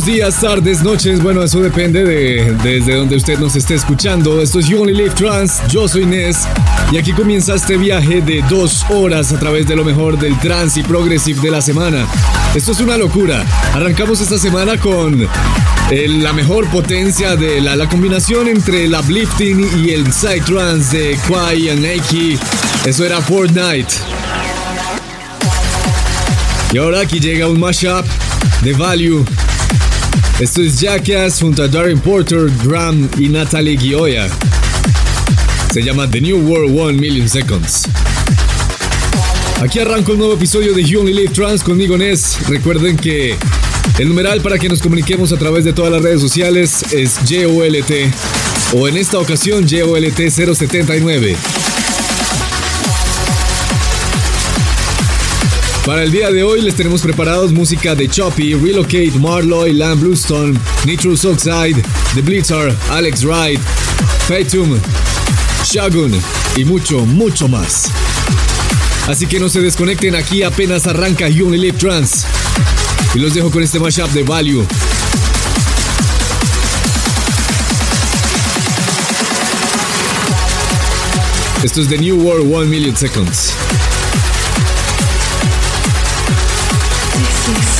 buenos días, tardes, noches. Bueno, eso depende de desde donde usted nos esté escuchando. Esto es You Only Live Trans. Yo soy Nes. Y aquí comienza este viaje de dos horas a través de lo mejor del trance y progressive de la semana. Esto es una locura. Arrancamos esta semana con eh, la mejor potencia de la, la, combinación entre el uplifting y el side trance de Kwai y Nike. Eso era Fortnite. Y ahora aquí llega un mashup de Value esto es Jackass junto a Darren Porter, Drum y Natalie Gioia. Se llama The New World One Million Seconds. Aquí arranco un nuevo episodio de You Only Live Trans conmigo Ness. Recuerden que el numeral para que nos comuniquemos a través de todas las redes sociales es JOLT o en esta ocasión JOLT 079. Para el día de hoy les tenemos preparados música de Choppy, Relocate, Marloy, Lamb Bluestone, Nitrous Oxide, The Blitzar, Alex Wright, Fatum, Shagun y mucho, mucho más. Así que no se desconecten, aquí apenas arranca You Only Live Trans. Y los dejo con este mashup de Value. Esto es The New World 1 Million Seconds. Six.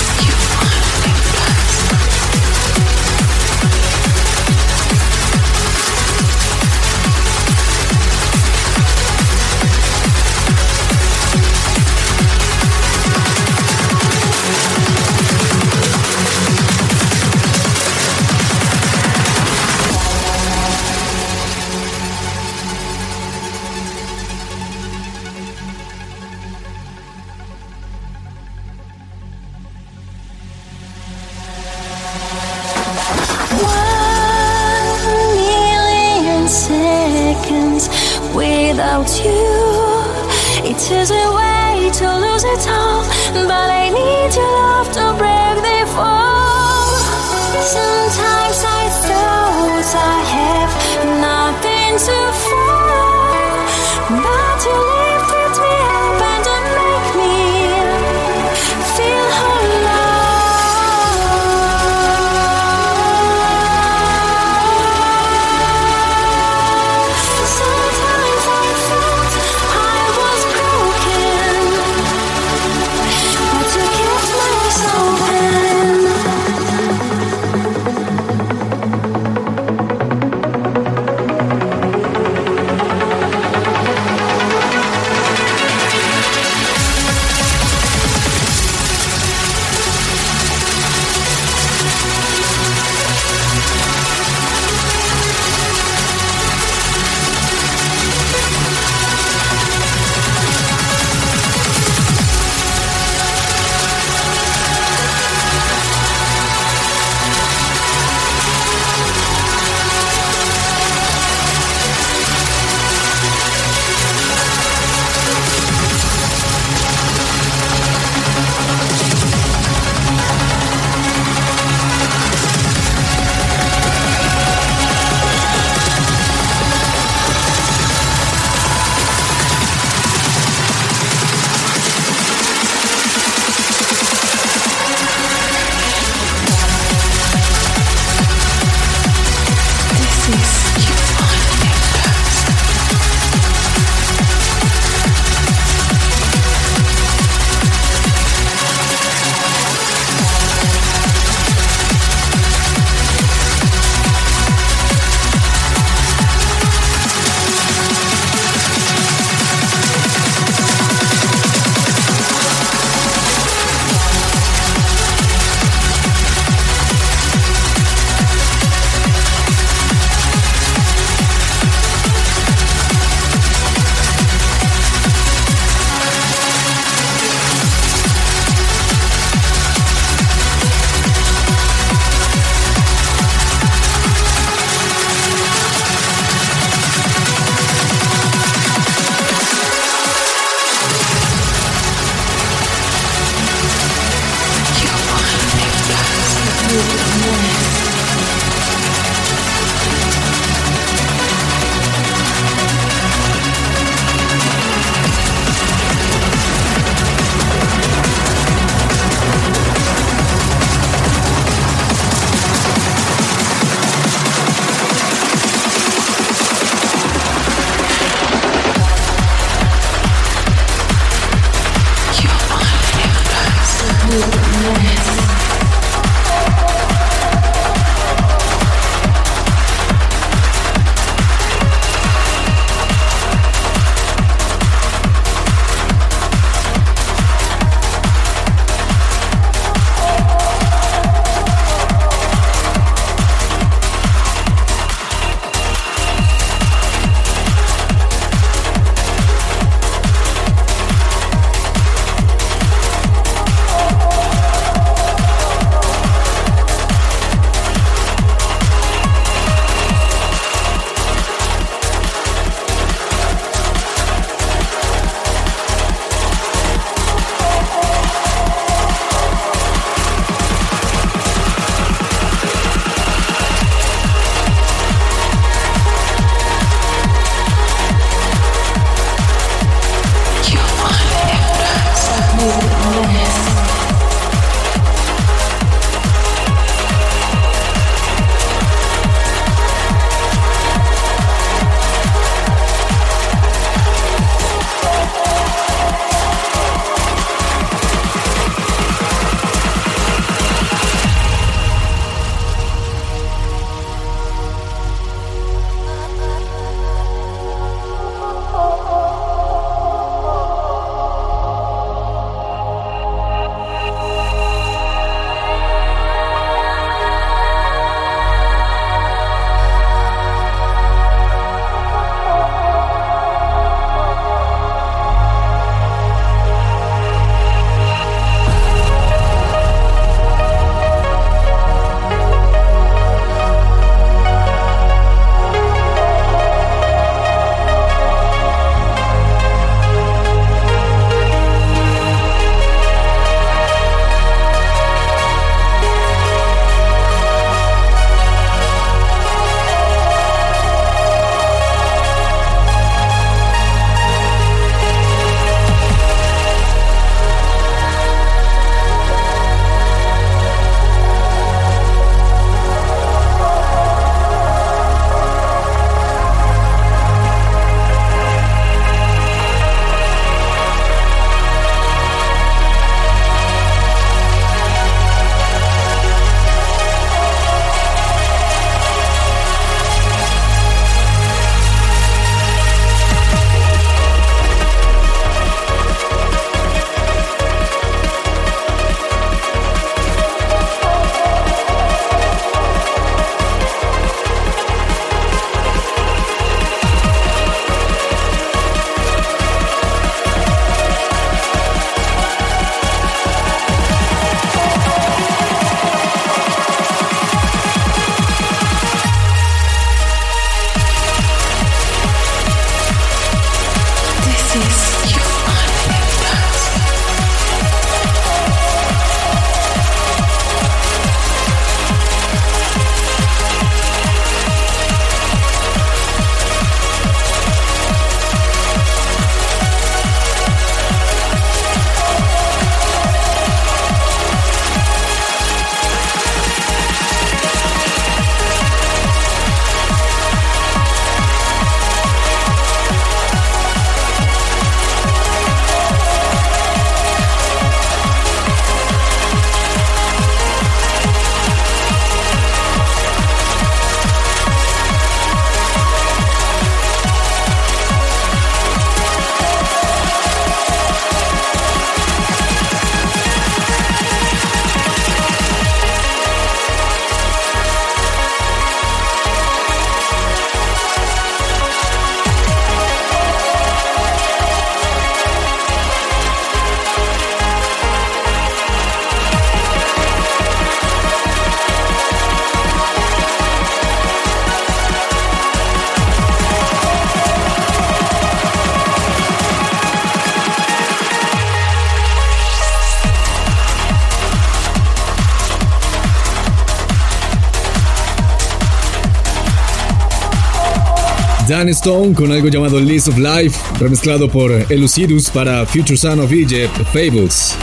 Stone con algo llamado List of Life, remezclado por Elucidus para Future Son of Egypt, Fables.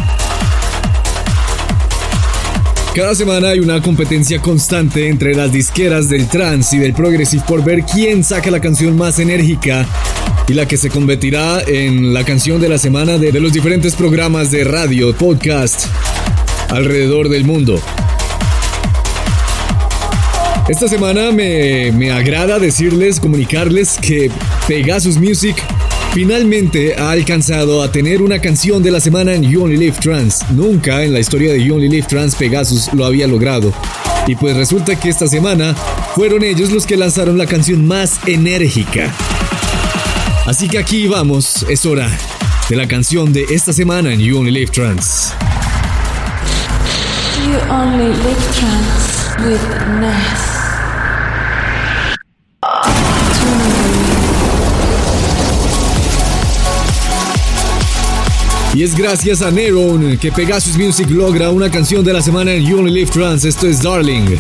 Cada semana hay una competencia constante entre las disqueras del trance y del progressive por ver quién saca la canción más enérgica y la que se convertirá en la canción de la semana de, de los diferentes programas de radio, podcast alrededor del mundo. Esta semana me, me agrada decirles, comunicarles que Pegasus Music finalmente ha alcanzado a tener una canción de la semana en You Only Live Trans. Nunca en la historia de You Only Live Trans Pegasus lo había logrado. Y pues resulta que esta semana fueron ellos los que lanzaron la canción más enérgica. Así que aquí vamos, es hora de la canción de esta semana en You Only Live Trans. You only live trans with Ness. Y es gracias a Neron que Pegasus Music logra una canción de la semana en You Only Live Trans. Esto es Darling.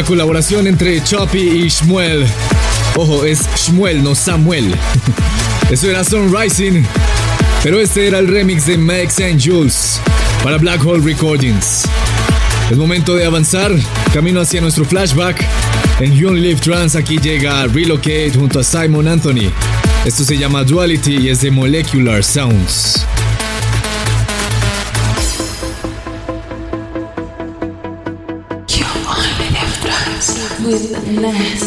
La colaboración entre Choppy y Shmuel. Ojo, es Shmuel, no Samuel. Eso era Sunrising. Pero este era el remix de Max and Jules para Black Hole Recordings. Es momento de avanzar, camino hacia nuestro flashback. En You Live Trans aquí llega Relocate junto a Simon Anthony. Esto se llama Duality y es de Molecular Sounds. With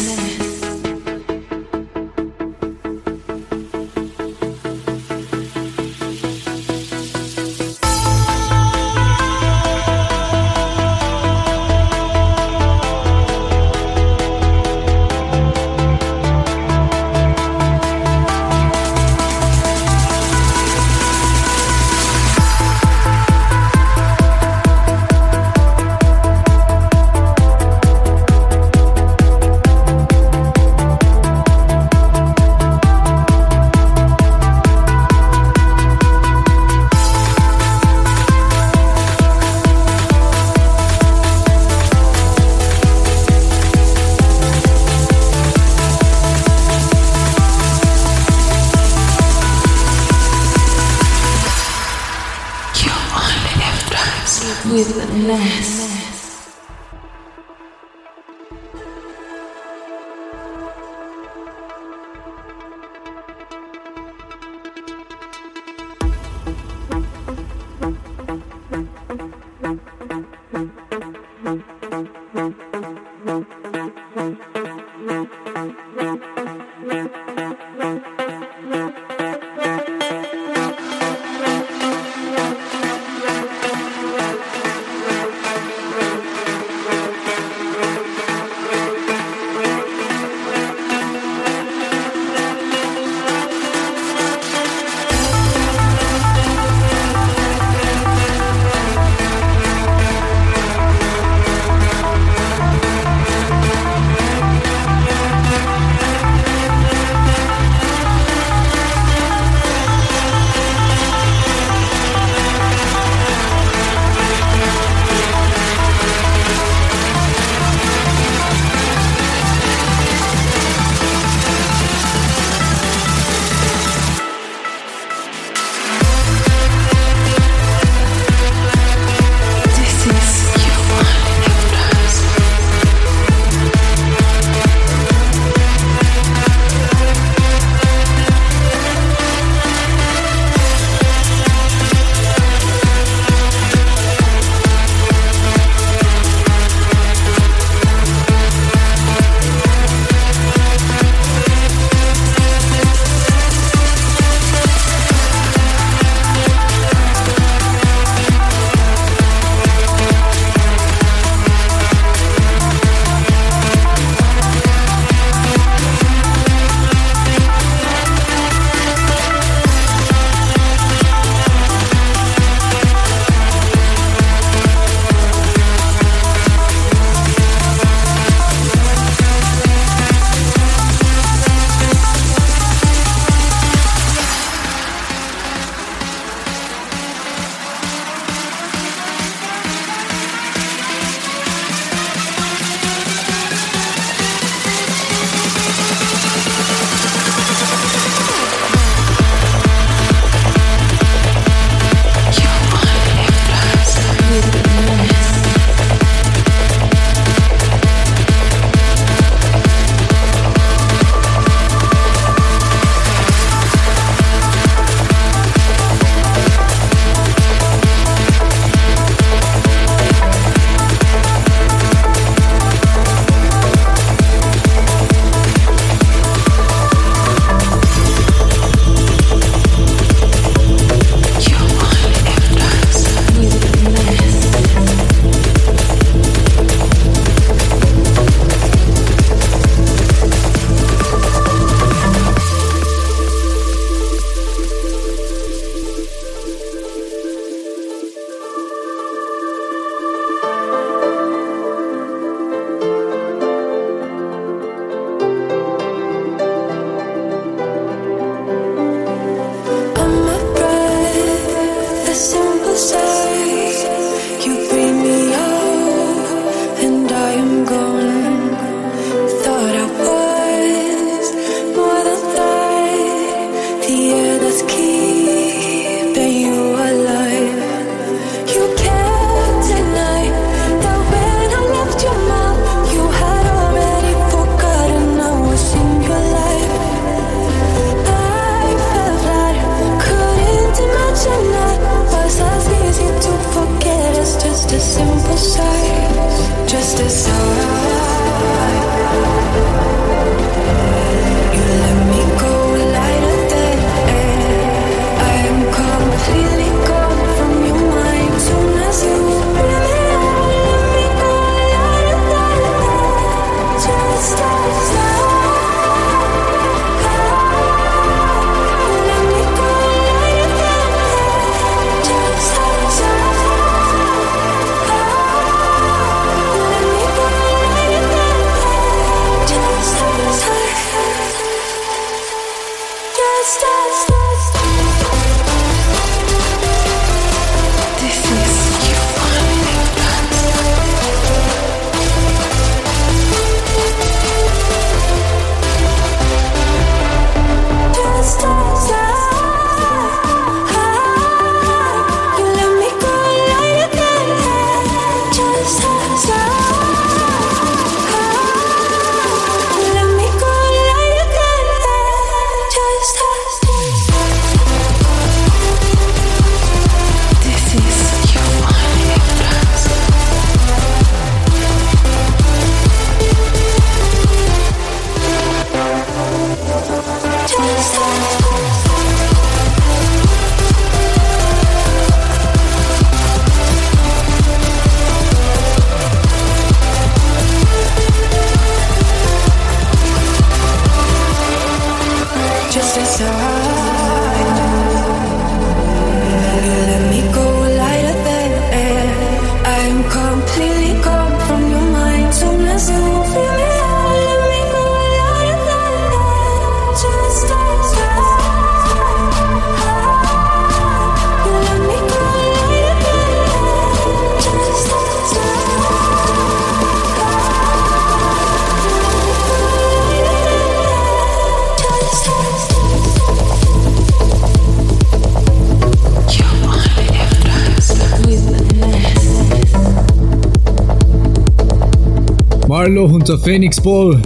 Phoenix Paul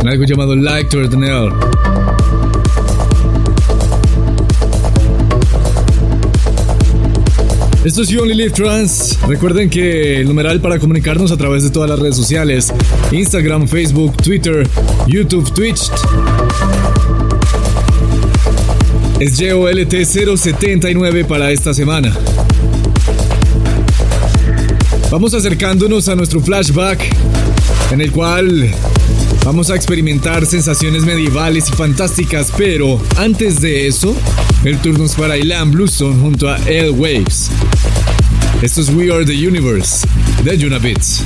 en algo llamado Like to Ordinary. Esto es You Only Live Trans. Recuerden que el numeral para comunicarnos a través de todas las redes sociales: Instagram, Facebook, Twitter, YouTube, Twitch. Es JOLT 079 para esta semana. Vamos acercándonos a nuestro flashback, en el cual vamos a experimentar sensaciones medievales y fantásticas, pero antes de eso, el turno es para Ilan Bluestone junto a L Waves. Esto es We Are the Universe de Junabits.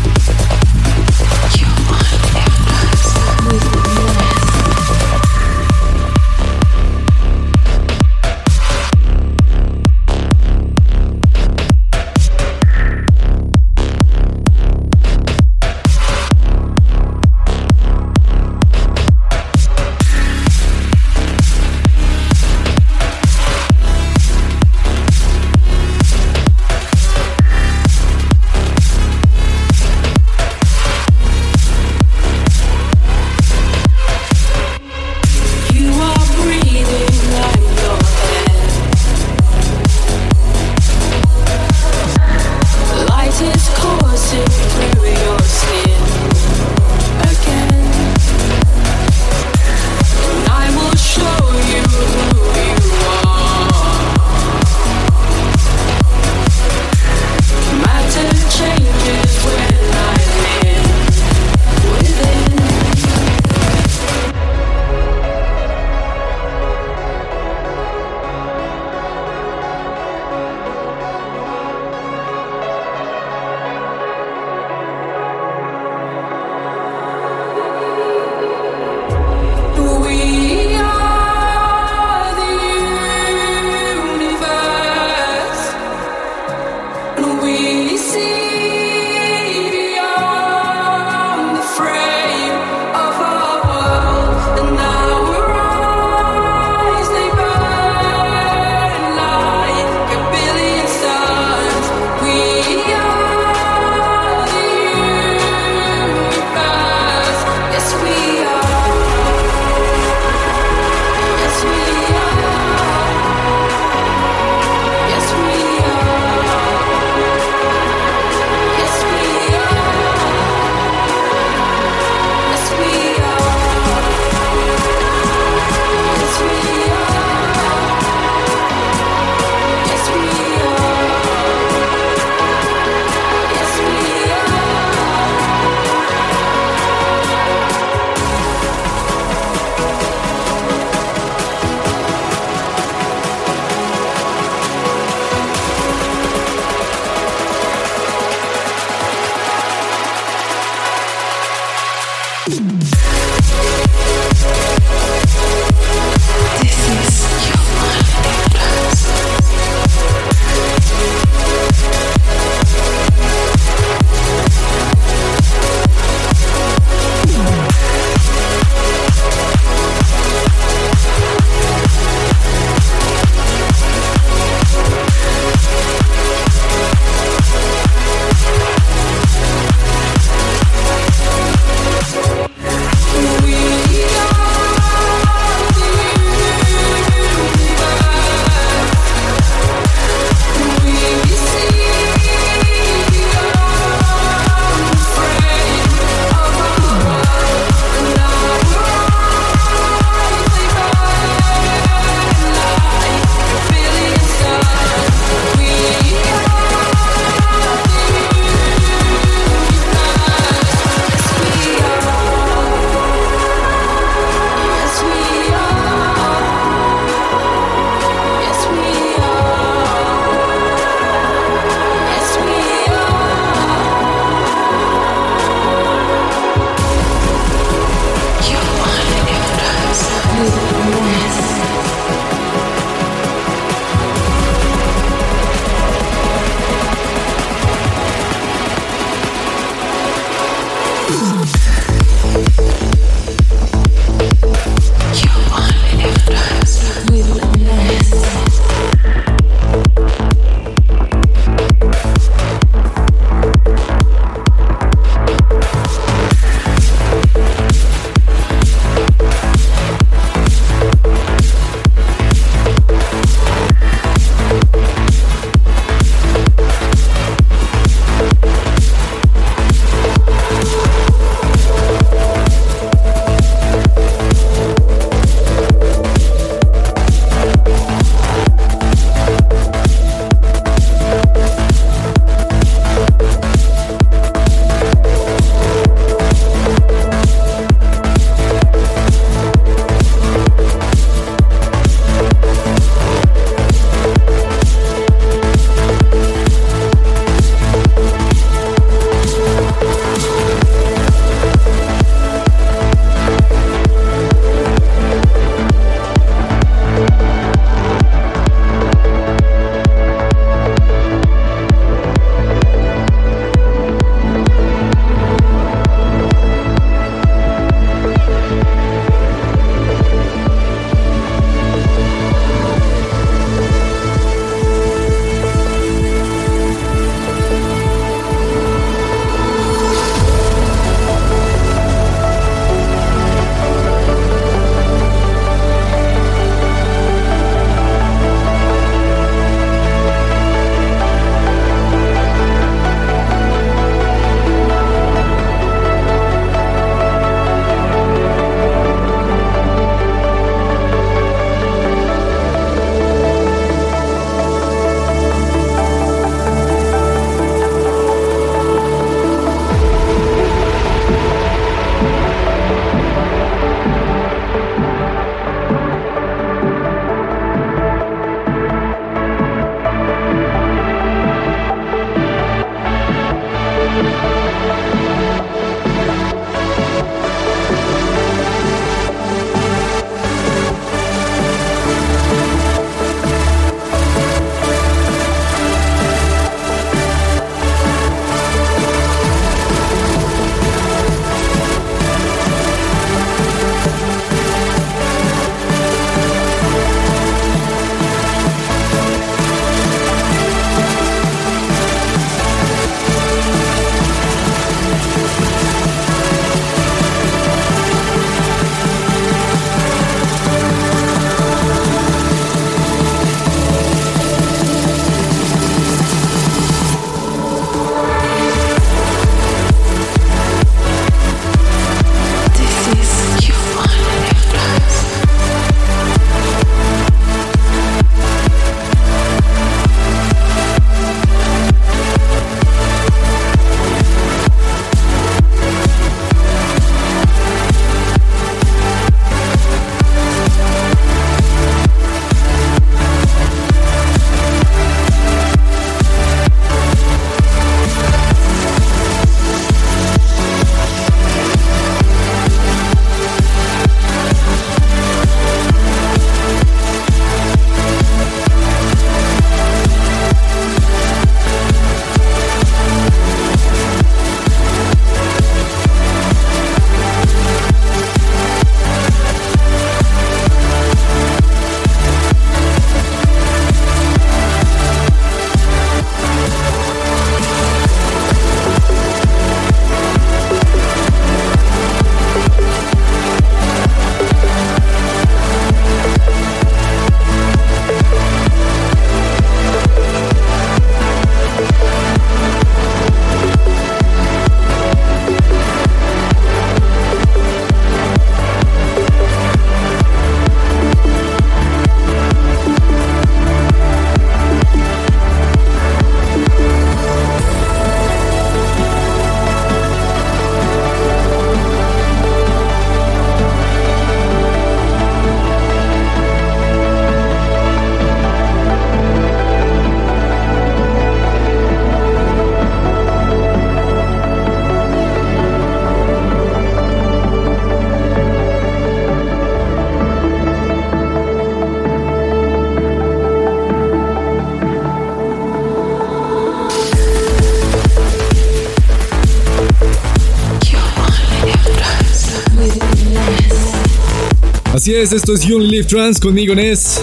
Así es, esto es You Live Trans conmigo Ness.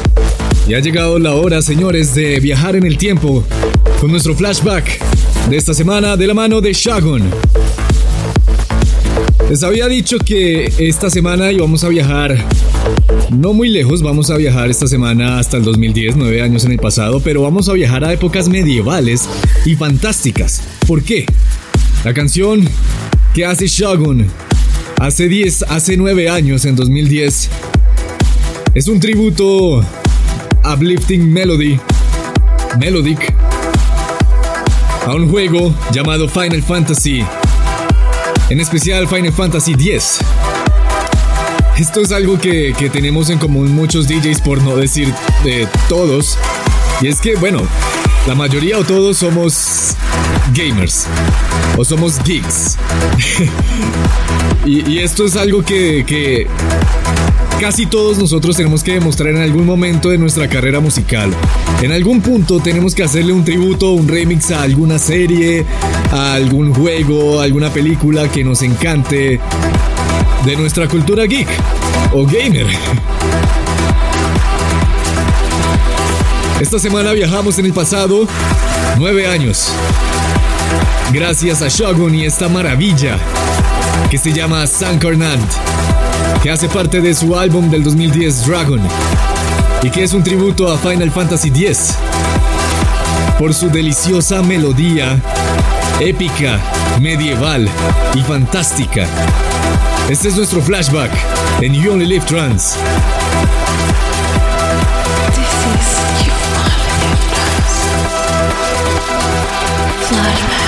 Y ha llegado la hora, señores, de viajar en el tiempo con nuestro flashback de esta semana de la mano de Shagun. Les había dicho que esta semana íbamos a viajar no muy lejos, vamos a viajar esta semana hasta el 2010, nueve años en el pasado, pero vamos a viajar a épocas medievales y fantásticas. ¿Por qué? La canción que hace Shogun hace 10, hace 9 años, en 2010, es un tributo a Uplifting Melody, Melodic, a un juego llamado Final Fantasy, en especial Final Fantasy X. Esto es algo que, que tenemos en común muchos DJs, por no decir de todos, y es que, bueno, la mayoría o todos somos gamers o somos geeks. y, esto es algo que, que casi todos nosotros tenemos que demostrar en algún momento de nuestra carrera musical. En algún punto tenemos que hacerle un tributo, un remix a alguna serie, a algún juego, a alguna película que nos encante de nuestra cultura geek o gamer. Esta semana viajamos en el pasado nueve años. Gracias a Shogun y esta maravilla que se llama San Carnant, que hace parte de su álbum del 2010 Dragon, y que es un tributo a Final Fantasy X, por su deliciosa melodía, épica, medieval y fantástica. Este es nuestro flashback en You Only Live Trans. This is only.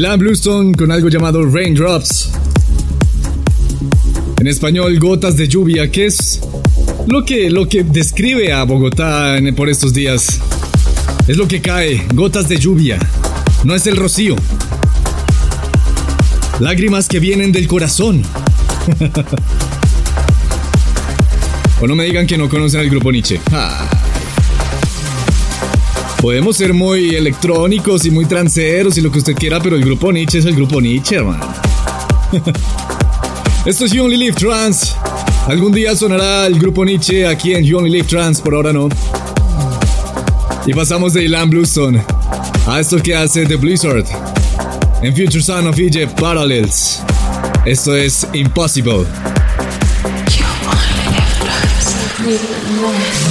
Ilan Bluestone con algo llamado Raindrops. En español, gotas de lluvia, que es lo que, lo que describe a Bogotá por estos días. Es lo que cae, gotas de lluvia. No es el rocío. Lágrimas que vienen del corazón. o no me digan que no conocen al grupo Nietzsche. Podemos ser muy electrónicos y muy tranceros y lo que usted quiera, pero el grupo Nietzsche es el grupo Nietzsche, hermano. Esto es You Only Live Trans. Algún día sonará el grupo Nietzsche aquí en You Only Live Trans, por ahora no. Y pasamos de Ilan Bluestone a esto que hace The Blizzard en Future Son of Egypt Parallels. Esto es Impossible. You only live with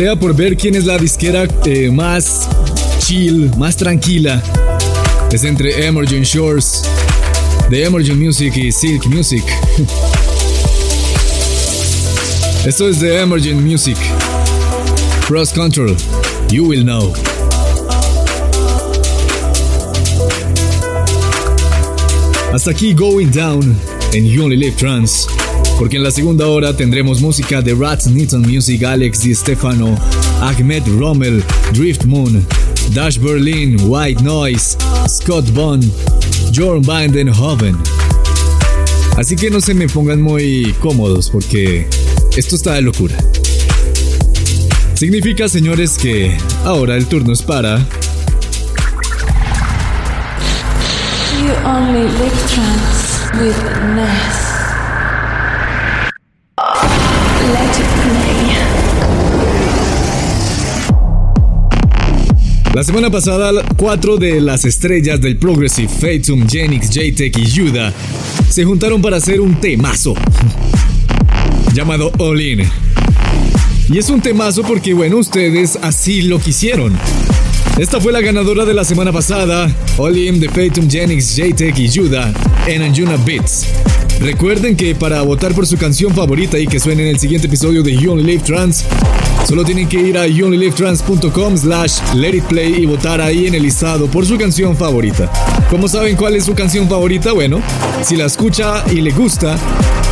pelea por ver quién es la disquera eh, más chill, más tranquila, es entre Emergent Shores de Emergent Music y Silk Music. Esto es de Emergent Music. Cross Control, You Will Know. Hasta aquí Going Down en You Only Live Trans, porque en la segunda hora tendremos música de Rats Newton Music, Alex Di Stefano, Ahmed Rommel, Drift Moon, Dash Berlin, White Noise, Scott Bond, Jorn Hoven. Así que no se me pongan muy cómodos porque esto está de locura. Significa, señores, que ahora el turno es para You only with Ness. La semana pasada, cuatro de las estrellas del Progressive, Fatum, Genix, JTech y Yuda, se juntaron para hacer un temazo llamado All In. Y es un temazo porque, bueno, ustedes así lo quisieron. Esta fue la ganadora de la semana pasada, Olim de Fatum, Genix, JTech y Yuda en Anjuna Beats. Recuerden que para votar por su canción favorita y que suene en el siguiente episodio de You Only Live Trans, solo tienen que ir a youonlylivetrans.com slash let it play y votar ahí en el listado por su canción favorita. ¿Cómo saben cuál es su canción favorita? Bueno, si la escucha y le gusta,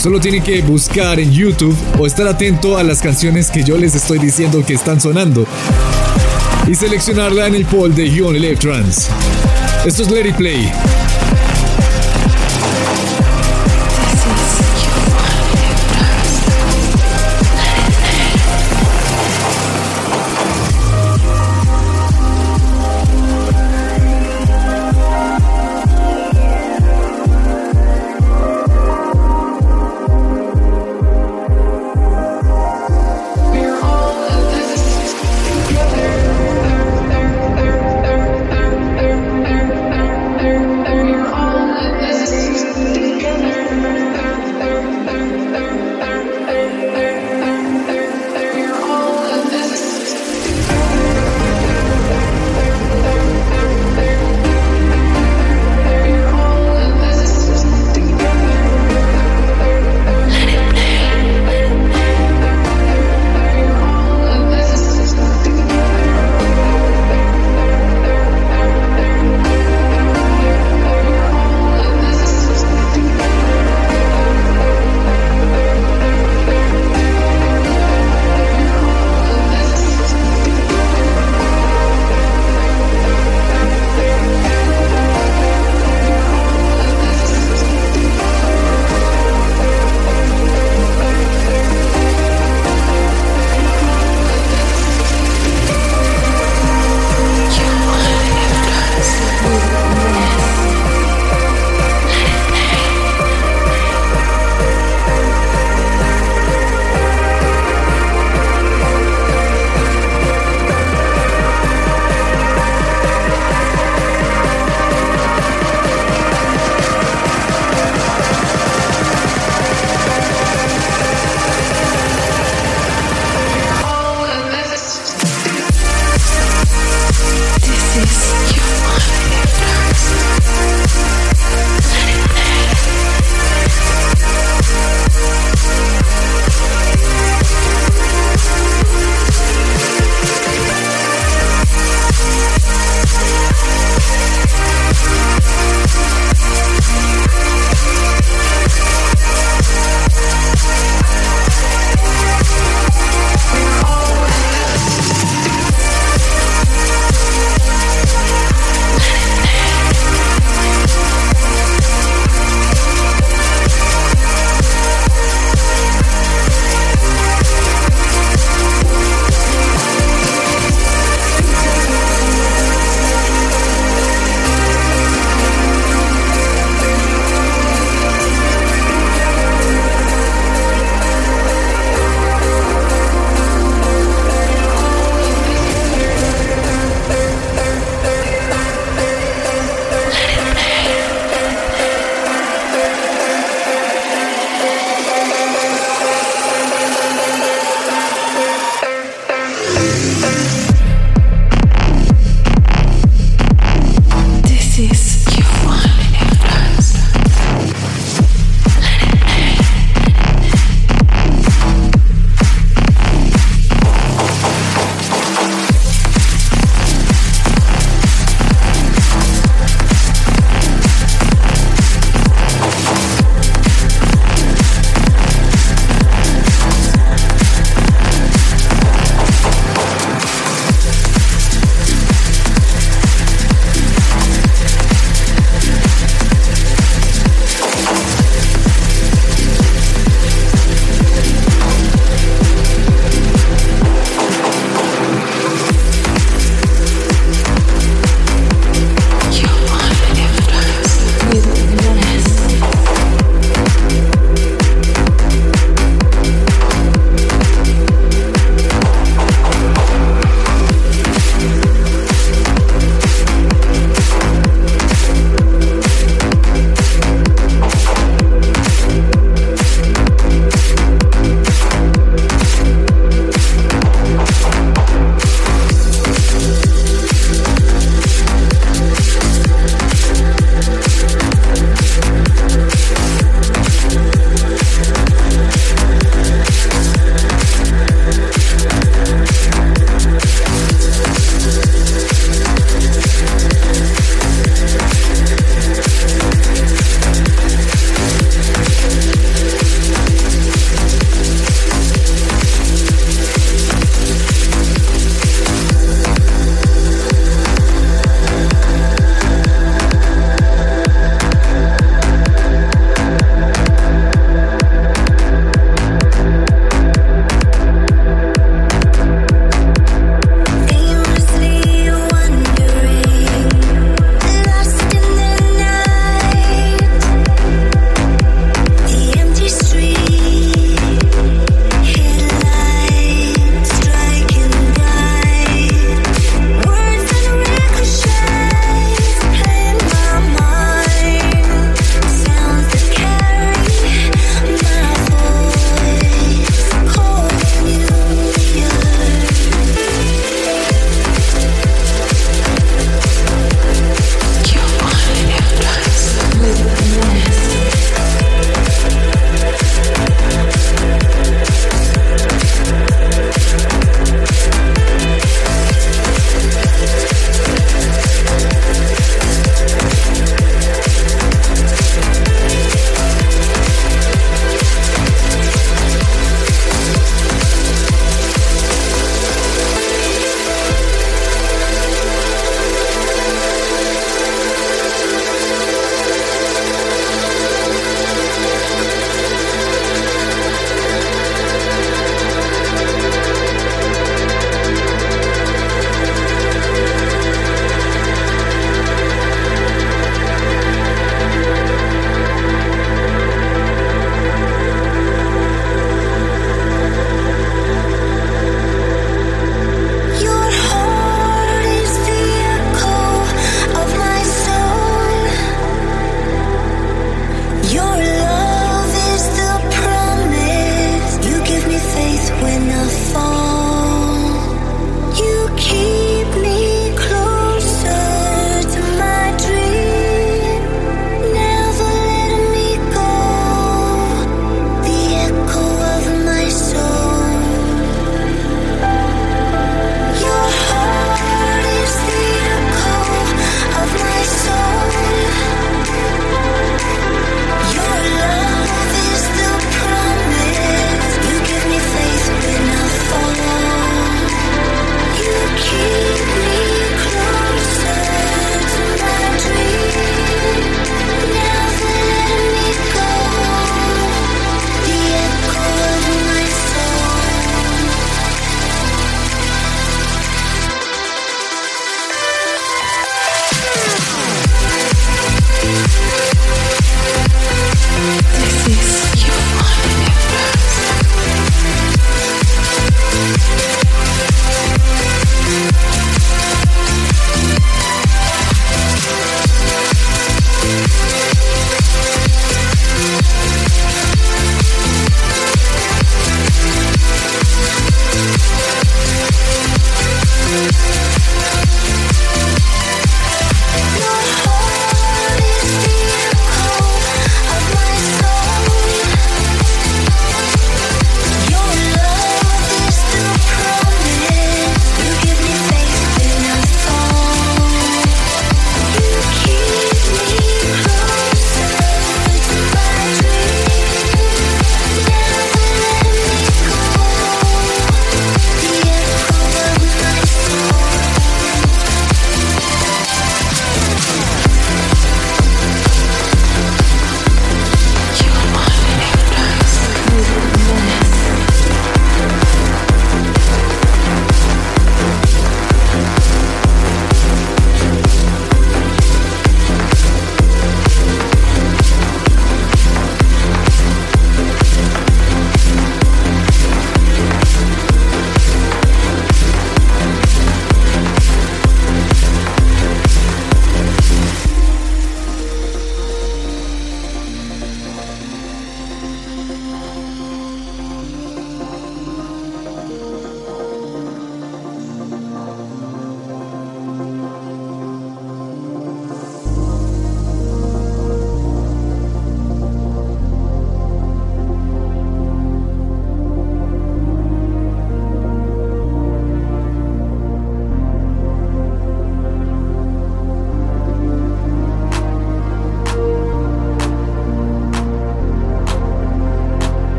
solo tienen que buscar en YouTube o estar atento a las canciones que yo les estoy diciendo que están sonando y seleccionarla en el poll de You Only Live Trans. Esto es Let It Play.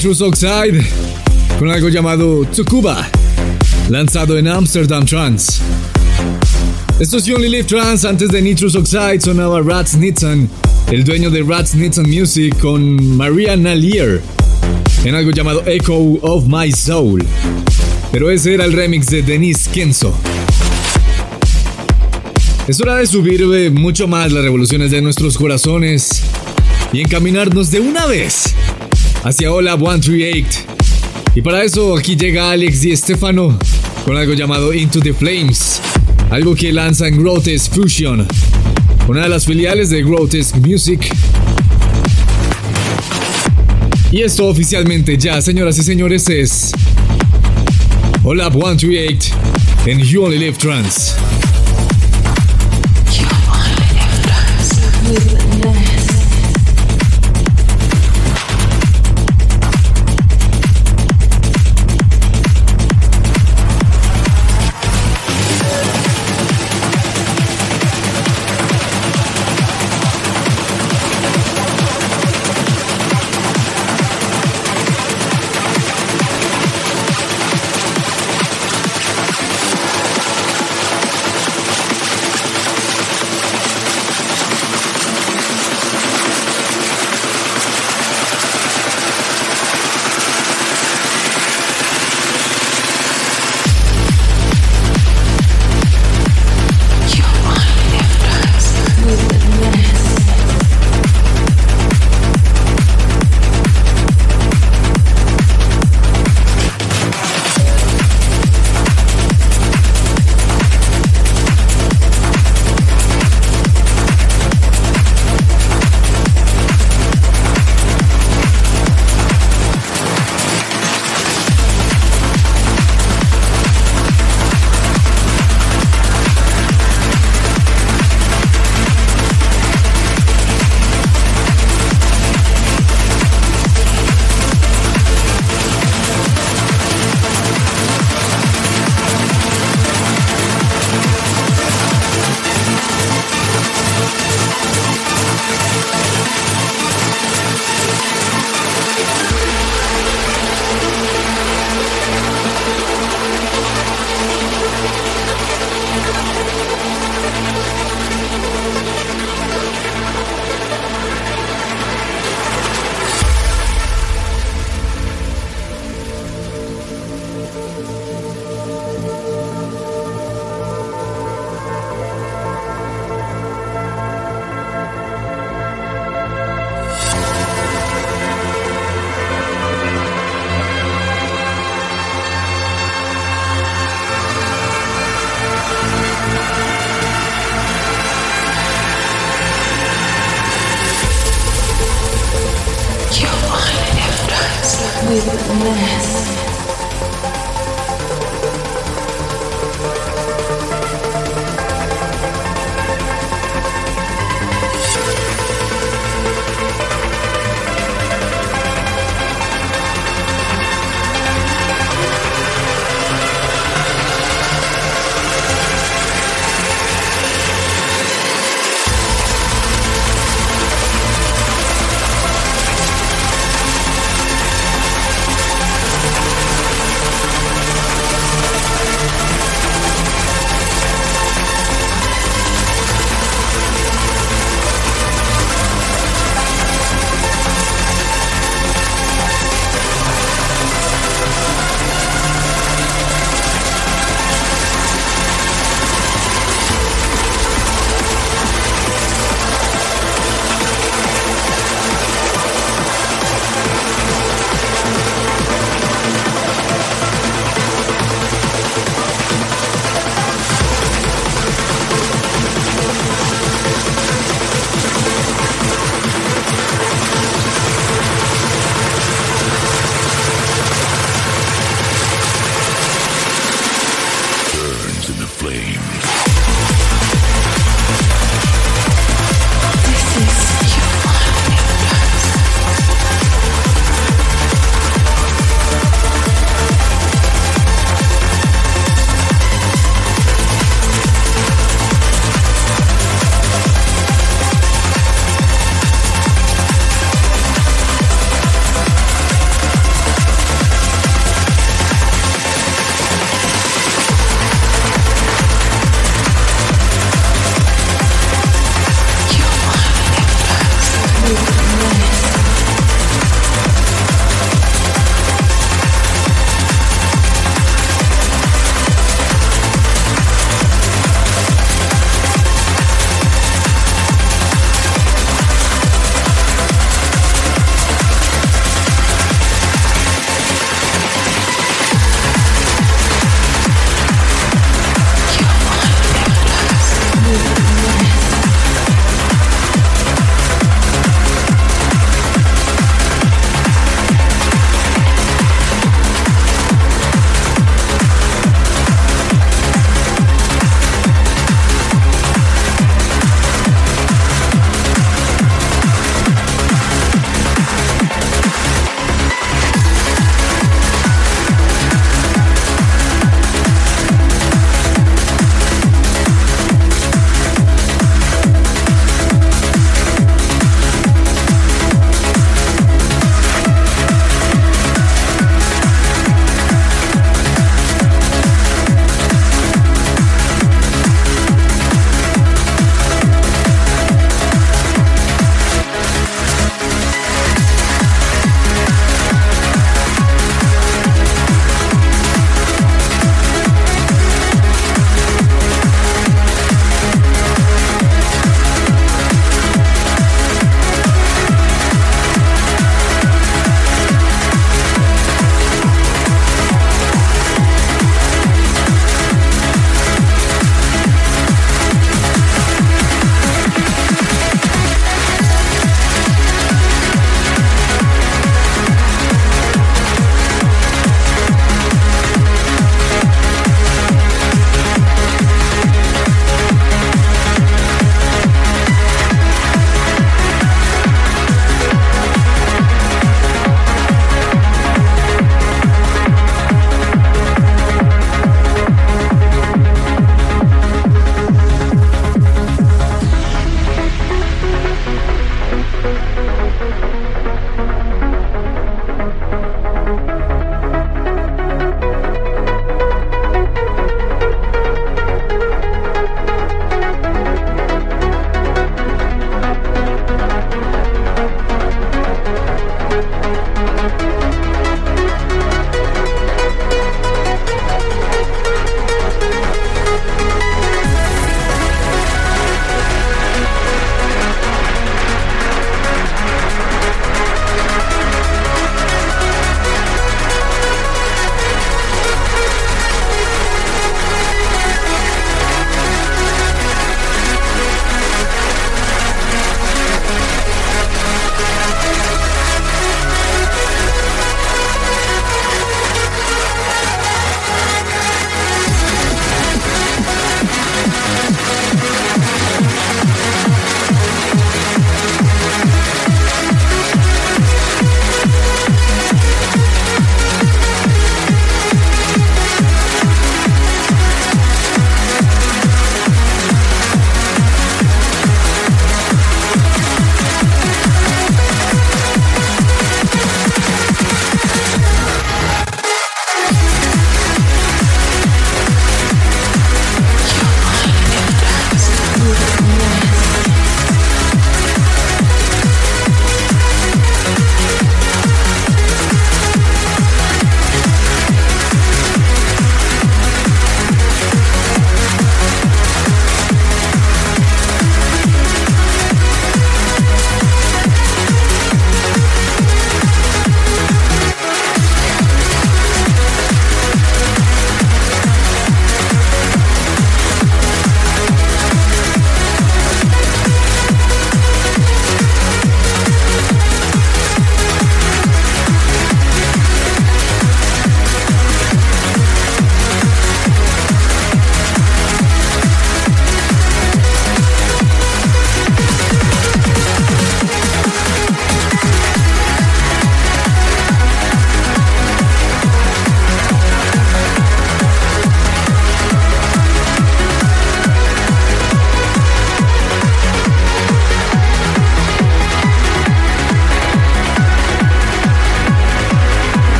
Nitrous Oxide con algo llamado Tsukuba, lanzado en Amsterdam Trance. Esto es Only Live Trance, antes de Nitrous Oxide sonaba Rats Nitson, el dueño de Rats Nitson Music con Maria Nalier, en algo llamado Echo of My Soul. Pero ese era el remix de Denise Kenzo. Es hora de subir mucho más las revoluciones de nuestros corazones y encaminarnos de una vez hacia Hola 138. Y para eso aquí llega Alex y Stefano con algo llamado Into the Flames, algo que lanza en Grotesque Fusion, una de las filiales de Grotesque Music. Y esto oficialmente ya, señoras y señores, es Hola 138 en You Only Live Trans.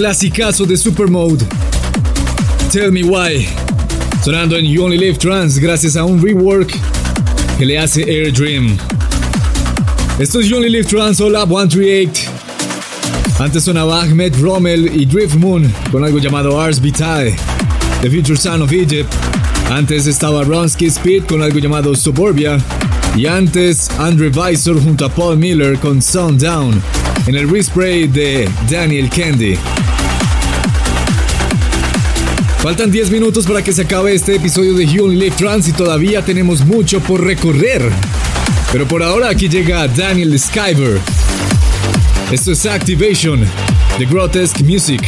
Clasicazo de Supermode. Tell Me Why. Sonando en You Only Live Trans gracias a un rework que le hace Air Dream. Esto es You Only Live Trans, hola 138. Antes sonaba Ahmed Rommel y Drift Moon con algo llamado Ars Vitae, The Future Son of Egypt. Antes estaba Ronsky Speed con algo llamado Suburbia. Y antes Andre Visor junto a Paul Miller con Sundown en el respray de Daniel Candy. Faltan 10 minutos para que se acabe este episodio de You Live Trans y todavía tenemos mucho por recorrer. Pero por ahora aquí llega Daniel Skyver esto es Activation de Grotesque Music.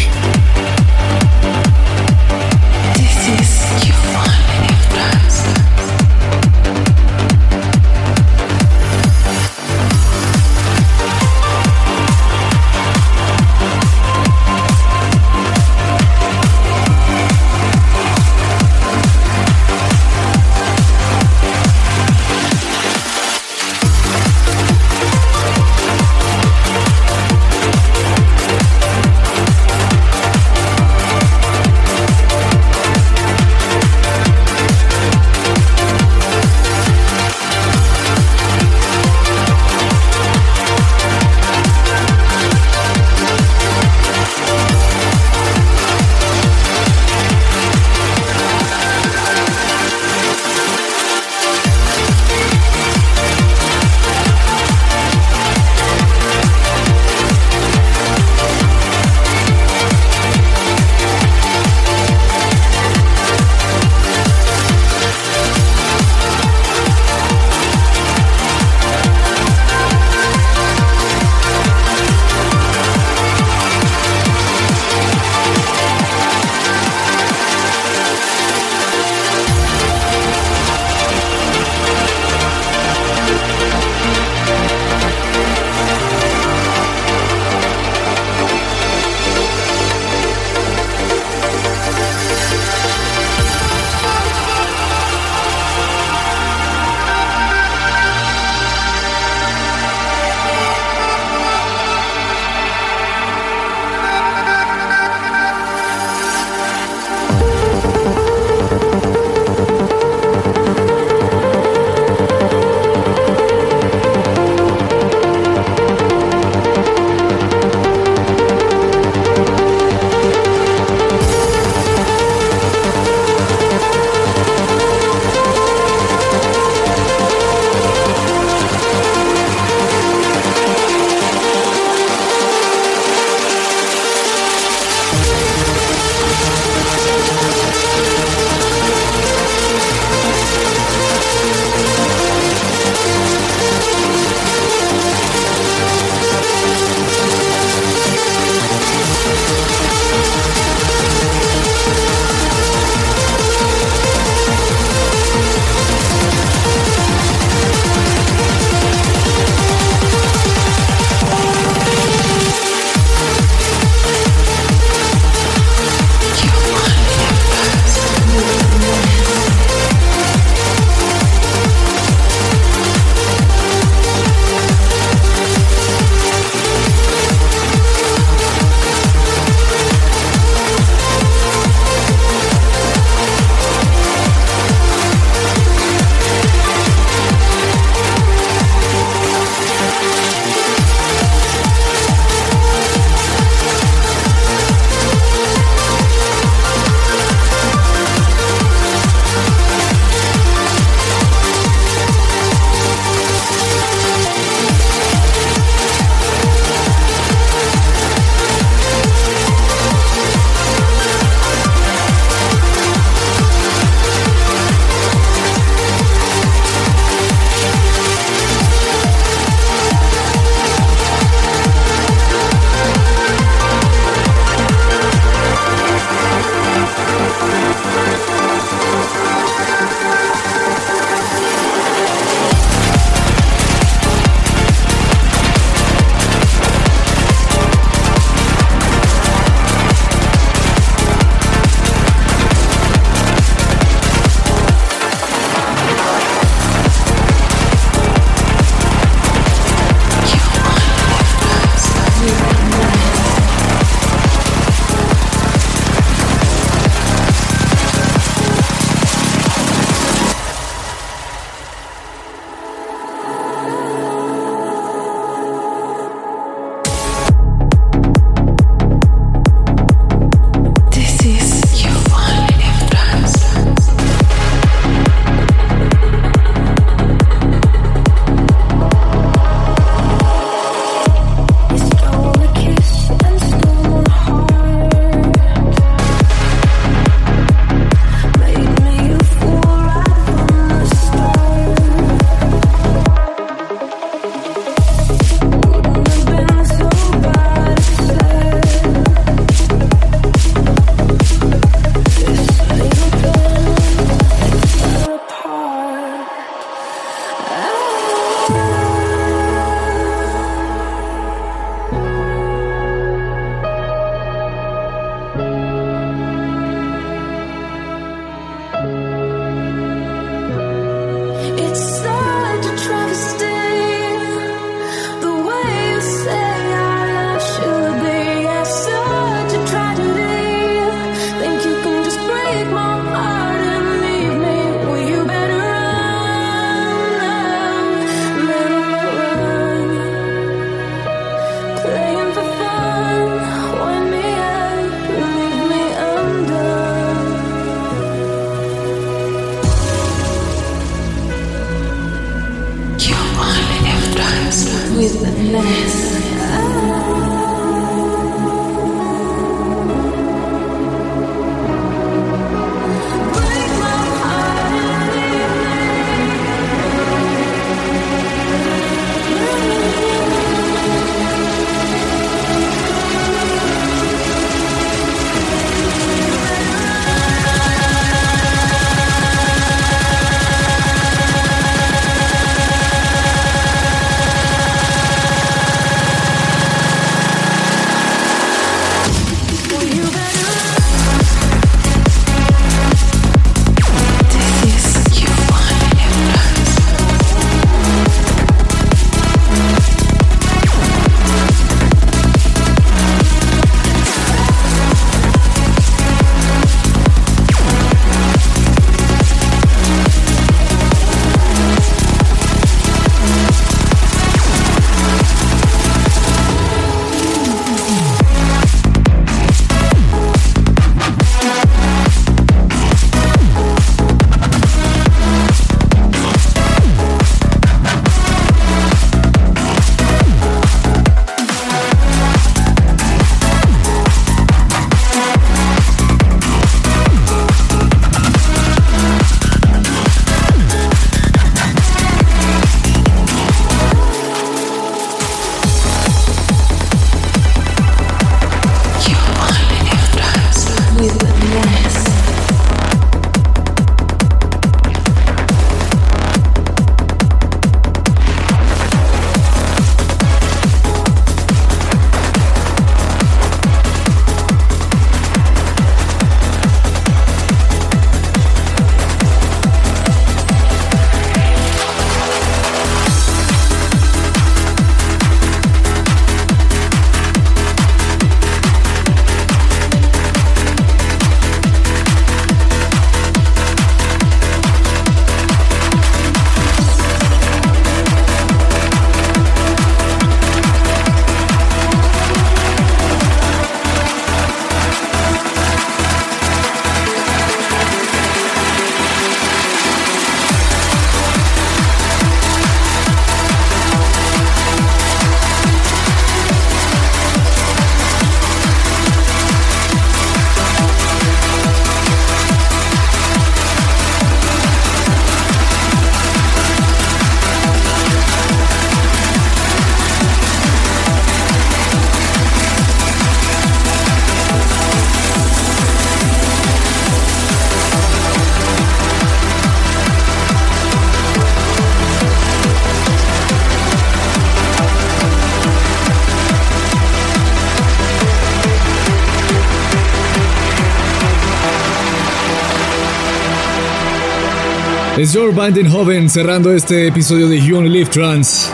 Es George Joven cerrando este episodio de You Only Live Trans.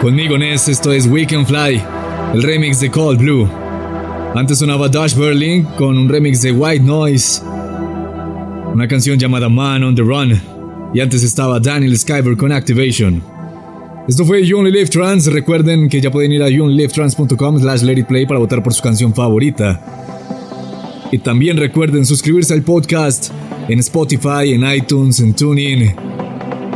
Conmigo Ness, esto es We Can Fly, el remix de Cold Blue. Antes sonaba Dash Berlin con un remix de White Noise, una canción llamada Man on the Run. Y antes estaba Daniel Skyber con Activation. Esto fue You Only Live Trans. Recuerden que ya pueden ir a youonlylivetrans.com slash play para votar por su canción favorita. Y también recuerden suscribirse al podcast en Spotify, en iTunes, en TuneIn,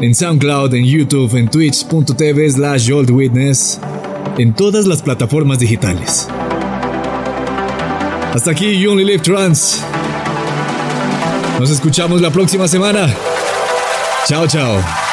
en SoundCloud, en YouTube, en twitch.tv slash Witness, en todas las plataformas digitales. Hasta aquí You Only Live Trans. Nos escuchamos la próxima semana. Chao, chao.